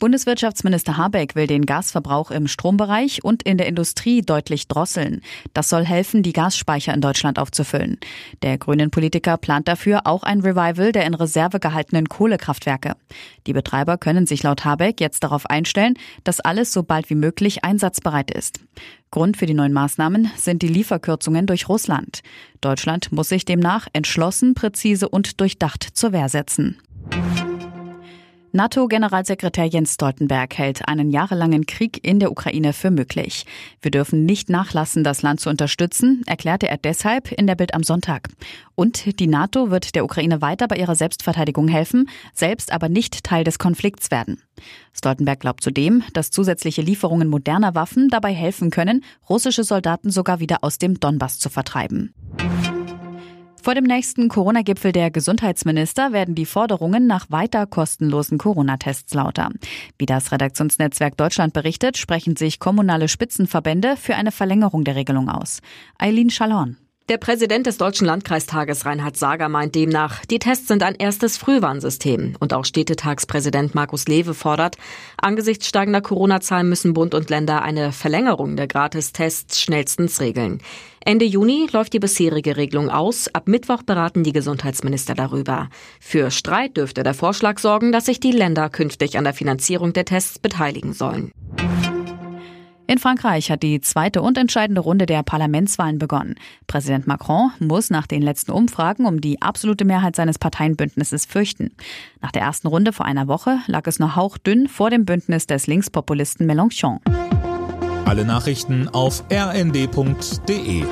Bundeswirtschaftsminister Habeck will den Gasverbrauch im Strombereich und in der Industrie deutlich drosseln. Das soll helfen, die Gasspeicher in Deutschland aufzufüllen. Der grünen Politiker plant dafür auch ein Revival der in Reserve gehaltenen Kohlekraftwerke. Die Betreiber können sich laut Habeck jetzt darauf einstellen, dass alles so bald wie möglich einsatzbereit ist. Grund für die neuen Maßnahmen sind die Lieferkürzungen durch Russland. Deutschland muss sich demnach entschlossen, präzise und durchdacht zur Wehr setzen. NATO-Generalsekretär Jens Stoltenberg hält einen jahrelangen Krieg in der Ukraine für möglich. Wir dürfen nicht nachlassen, das Land zu unterstützen, erklärte er deshalb in der Bild am Sonntag. Und die NATO wird der Ukraine weiter bei ihrer Selbstverteidigung helfen, selbst aber nicht Teil des Konflikts werden. Stoltenberg glaubt zudem, dass zusätzliche Lieferungen moderner Waffen dabei helfen können, russische Soldaten sogar wieder aus dem Donbass zu vertreiben. Vor dem nächsten Corona-Gipfel der Gesundheitsminister werden die Forderungen nach weiter kostenlosen Corona-Tests lauter. Wie das Redaktionsnetzwerk Deutschland berichtet, sprechen sich kommunale Spitzenverbände für eine Verlängerung der Regelung aus. Eileen Schallorn. Der Präsident des Deutschen Landkreistages Reinhard Sager meint demnach, die Tests sind ein erstes Frühwarnsystem. Und auch Städtetagspräsident Markus Lewe fordert, angesichts steigender Corona-Zahlen müssen Bund und Länder eine Verlängerung der Gratistests schnellstens regeln. Ende Juni läuft die bisherige Regelung aus. Ab Mittwoch beraten die Gesundheitsminister darüber. Für Streit dürfte der Vorschlag sorgen, dass sich die Länder künftig an der Finanzierung der Tests beteiligen sollen. In Frankreich hat die zweite und entscheidende Runde der Parlamentswahlen begonnen. Präsident Macron muss nach den letzten Umfragen um die absolute Mehrheit seines Parteienbündnisses fürchten. Nach der ersten Runde vor einer Woche lag es nur hauchdünn vor dem Bündnis des Linkspopulisten Mélenchon. Alle Nachrichten auf rnd.de